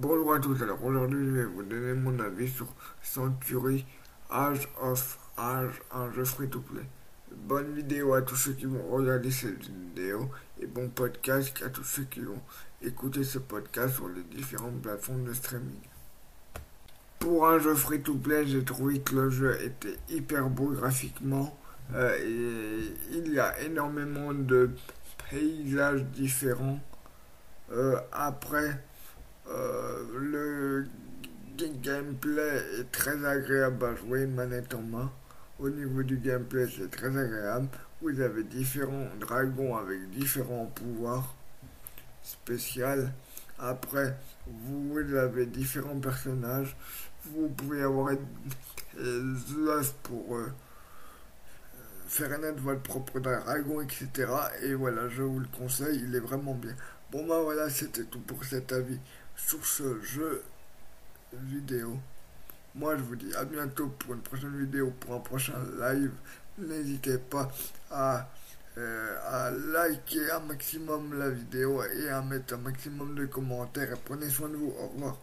Bonjour à tous, alors aujourd'hui je vais vous donner mon avis sur Century Age of Age, un jeu free to play. Bonne vidéo à tous ceux qui vont regarder cette vidéo et bon podcast à tous ceux qui vont écouter ce podcast sur les différentes plateformes de streaming. Pour un jeu free to play, j'ai trouvé que le jeu était hyper beau graphiquement euh, et il y a énormément de paysages différents. Euh, après, le gameplay est très agréable à jouer, manette en main. Au niveau du gameplay, c'est très agréable. Vous avez différents dragons avec différents pouvoirs spéciaux. Après, vous avez différents personnages. Vous pouvez avoir des œufs pour euh, faire naître votre propre dragon, etc. Et voilà, je vous le conseille, il est vraiment bien. Bon bah voilà, c'était tout pour cet avis sur ce jeu vidéo. Moi, je vous dis à bientôt pour une prochaine vidéo, pour un prochain live. N'hésitez pas à, euh, à liker un maximum la vidéo et à mettre un maximum de commentaires. Prenez soin de vous. Au revoir.